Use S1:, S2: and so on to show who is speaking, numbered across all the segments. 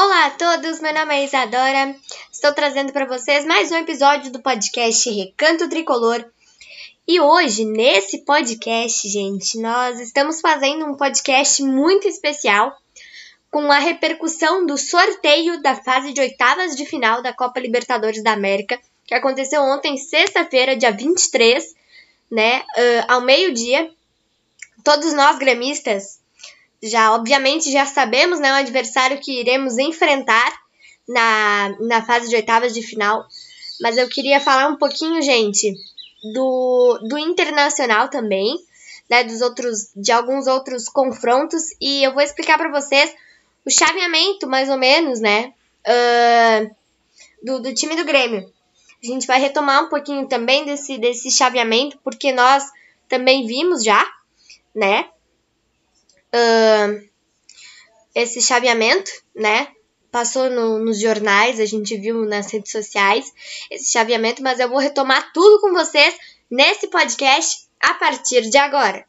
S1: Olá a todos, meu nome é Isadora. Estou trazendo para vocês mais um episódio do podcast Recanto Tricolor. E hoje, nesse podcast, gente, nós estamos fazendo um podcast muito especial com a repercussão do sorteio da fase de oitavas de final da Copa Libertadores da América, que aconteceu ontem, sexta-feira, dia 23, né, uh, ao meio-dia. Todos nós gremistas já, obviamente, já sabemos, né, o adversário que iremos enfrentar na, na fase de oitavas de final. Mas eu queria falar um pouquinho, gente, do, do internacional também, né, dos outros, de alguns outros confrontos, e eu vou explicar para vocês o chaveamento, mais ou menos, né, uh, do, do time do Grêmio. A gente vai retomar um pouquinho também desse, desse chaveamento, porque nós também vimos já, né? Uh, esse chaveamento, né? Passou no, nos jornais, a gente viu nas redes sociais esse chaveamento, mas eu vou retomar tudo com vocês nesse podcast a partir de agora.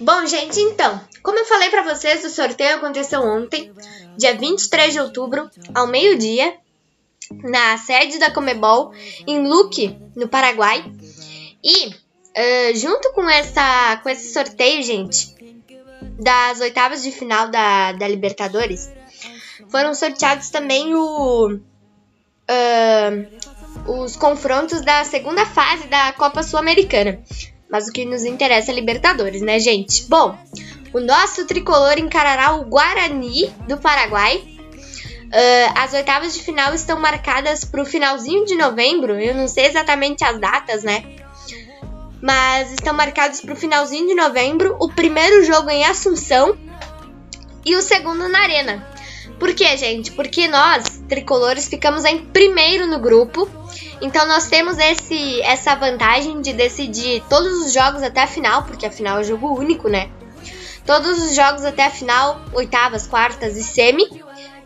S1: Bom, gente, então, como eu falei para vocês, o sorteio aconteceu ontem, dia 23 de outubro, ao meio-dia, na sede da Comebol, em Luque, no Paraguai. E, uh, junto com, essa, com esse sorteio, gente, das oitavas de final da, da Libertadores, foram sorteados também o, uh, os confrontos da segunda fase da Copa Sul-Americana. Mas o que nos interessa é Libertadores, né, gente? Bom, o nosso tricolor encarará o Guarani do Paraguai. Uh, as oitavas de final estão marcadas para o finalzinho de novembro. Eu não sei exatamente as datas, né? Mas estão marcados para o finalzinho de novembro. O primeiro jogo em Assunção e o segundo na Arena. Por quê, gente? Porque nós, tricolores, ficamos em primeiro no grupo então nós temos esse, essa vantagem de decidir todos os jogos até a final, porque a final é jogo único, né? Todos os jogos até a final, oitavas, quartas e semi,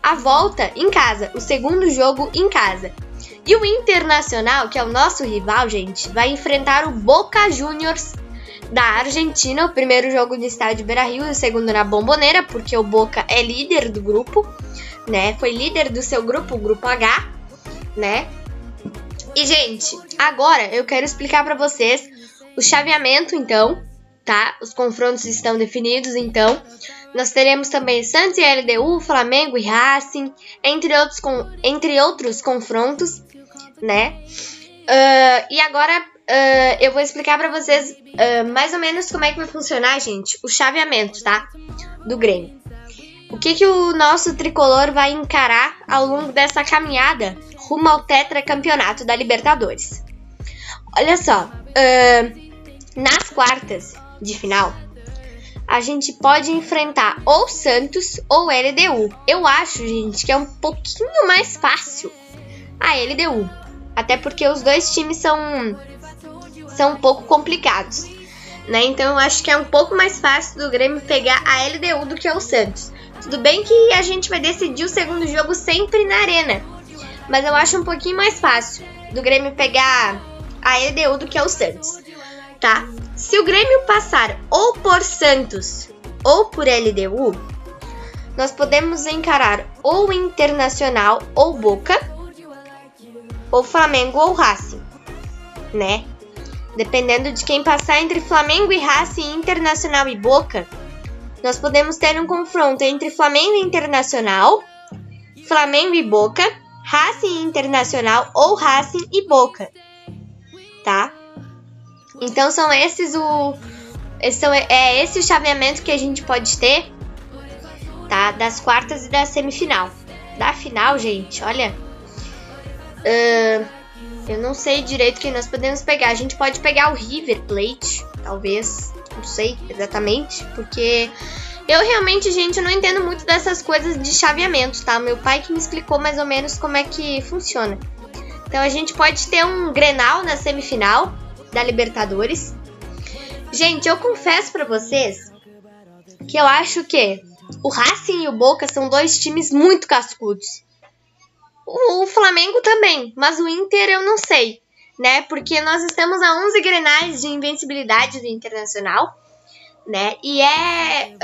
S1: a volta em casa, o segundo jogo em casa. E o Internacional, que é o nosso rival, gente, vai enfrentar o Boca Juniors da Argentina, o primeiro jogo no estádio Beira-Rio e o segundo na Bomboneira, porque o Boca é líder do grupo, né? Foi líder do seu grupo, o grupo H, né? E, gente, agora eu quero explicar para vocês o chaveamento, então, tá? Os confrontos estão definidos, então. Nós teremos também Santos e LDU, Flamengo e Racing, entre outros, com, entre outros confrontos, né? Uh, e agora uh, eu vou explicar para vocês uh, mais ou menos como é que vai funcionar, gente, o chaveamento, tá? Do Grêmio. O que, que o nosso tricolor vai encarar ao longo dessa caminhada rumo ao tetracampeonato da Libertadores? Olha só, uh, nas quartas de final, a gente pode enfrentar ou Santos ou LDU. Eu acho, gente, que é um pouquinho mais fácil a LDU. Até porque os dois times são, são um pouco complicados. Né? Então eu acho que é um pouco mais fácil do Grêmio pegar a LDU do que o Santos. Tudo bem que a gente vai decidir o segundo jogo sempre na arena. Mas eu acho um pouquinho mais fácil do Grêmio pegar a LDU do que o Santos. Tá? Se o Grêmio passar ou por Santos ou por LDU, nós podemos encarar ou Internacional ou Boca, ou Flamengo ou Racing, né? Dependendo de quem passar entre Flamengo e Racing, Internacional e Boca, nós podemos ter um confronto entre Flamengo e Internacional, Flamengo e Boca, Racing Internacional ou Racing e Boca, tá? Então são esses o. São, é esse o chaveamento que a gente pode ter, tá? Das quartas e da semifinal. Da final, gente, olha. Uh, eu não sei direito quem nós podemos pegar. A gente pode pegar o River Plate, talvez. Não sei exatamente, porque eu realmente, gente, não entendo muito dessas coisas de chaveamento, tá? Meu pai que me explicou mais ou menos como é que funciona. Então a gente pode ter um Grenal na semifinal da Libertadores. Gente, eu confesso para vocês que eu acho que o Racing e o Boca são dois times muito cascudos. O, Flamengo também, mas o Inter eu não sei, né? Porque nós estamos a 11 grenais de invencibilidade do Internacional, né? E é.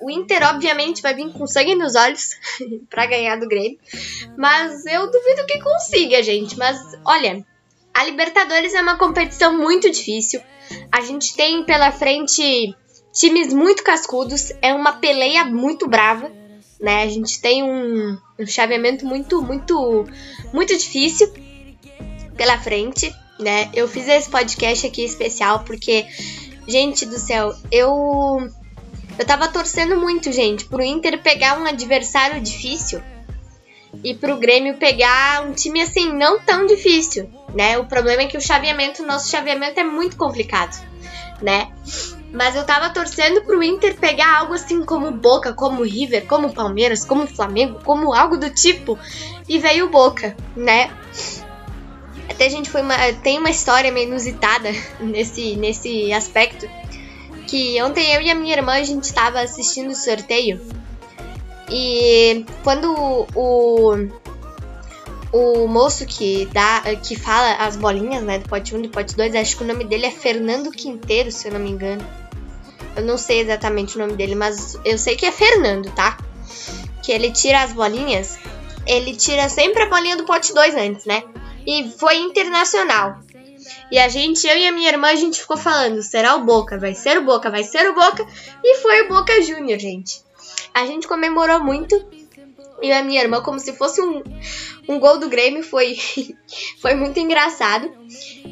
S1: Uh, o Inter, obviamente, vai vir com sangue nos olhos para ganhar do Grêmio, mas eu duvido que consiga, gente. Mas olha, a Libertadores é uma competição muito difícil. A gente tem pela frente times muito cascudos, é uma peleia muito brava né? A gente tem um, um chaveamento muito, muito, muito difícil pela frente, né? Eu fiz esse podcast aqui especial porque, gente do céu, eu eu tava torcendo muito, gente, pro Inter pegar um adversário difícil e pro Grêmio pegar um time assim não tão difícil, né? O problema é que o chaveamento, nosso chaveamento é muito complicado, né? Mas eu tava torcendo pro Inter pegar algo assim como Boca, como River, como Palmeiras, como Flamengo, como algo do tipo. E veio Boca, né? Até a gente foi uma. Tem uma história meio inusitada nesse, nesse aspecto. Que ontem eu e a minha irmã a gente estava assistindo o sorteio. E quando o, o moço que dá que fala as bolinhas, né, do pote 1 e do pote 2, acho que o nome dele é Fernando Quinteiro, se eu não me engano. Eu não sei exatamente o nome dele, mas eu sei que é Fernando, tá? Que ele tira as bolinhas, ele tira sempre a bolinha do pote 2 antes, né? E foi internacional. E a gente, eu e a minha irmã, a gente ficou falando, será o Boca, vai ser o Boca, vai ser o Boca, e foi o Boca Júnior, gente. A gente comemorou muito, e a minha irmã, como se fosse um, um gol do Grêmio, foi, foi muito engraçado.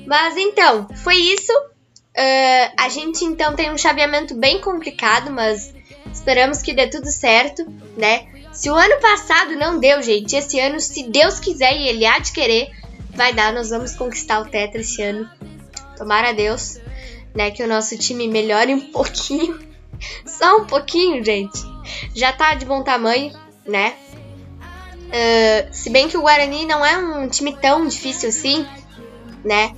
S1: Mas então, foi isso. Uh, a gente então tem um chaveamento bem complicado, mas esperamos que dê tudo certo, né? Se o ano passado não deu, gente, esse ano, se Deus quiser e Ele há de querer, vai dar. Nós vamos conquistar o Tetra esse ano. Tomara a Deus, né? Que o nosso time melhore um pouquinho. Só um pouquinho, gente. Já tá de bom tamanho, né? Uh, se bem que o Guarani não é um time tão difícil assim, né?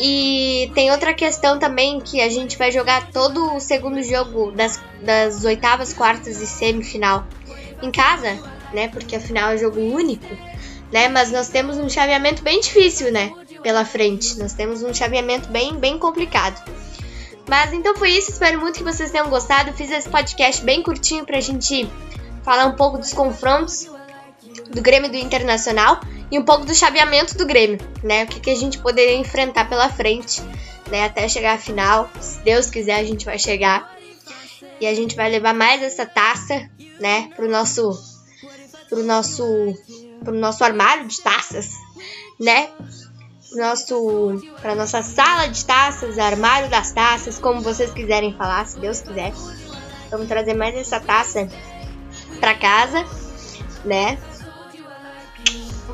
S1: E tem outra questão também que a gente vai jogar todo o segundo jogo das, das oitavas, quartas e semifinal em casa, né? Porque afinal é jogo único, né? Mas nós temos um chaveamento bem difícil, né? Pela frente. Nós temos um chaveamento bem, bem complicado. Mas então foi isso. Espero muito que vocês tenham gostado. Fiz esse podcast bem curtinho pra gente falar um pouco dos confrontos do Grêmio do Internacional e um pouco do chaveamento do Grêmio, né? O que, que a gente poderia enfrentar pela frente, né? Até chegar à final. Se Deus quiser, a gente vai chegar. E a gente vai levar mais essa taça, né? Pro nosso. Pro nosso. Pro nosso armário de taças, né? Nosso. Pra nossa sala de taças, armário das taças, como vocês quiserem falar, se Deus quiser. Vamos trazer mais essa taça pra casa, né?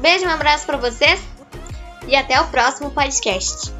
S1: Beijo, um abraço para vocês e até o próximo podcast.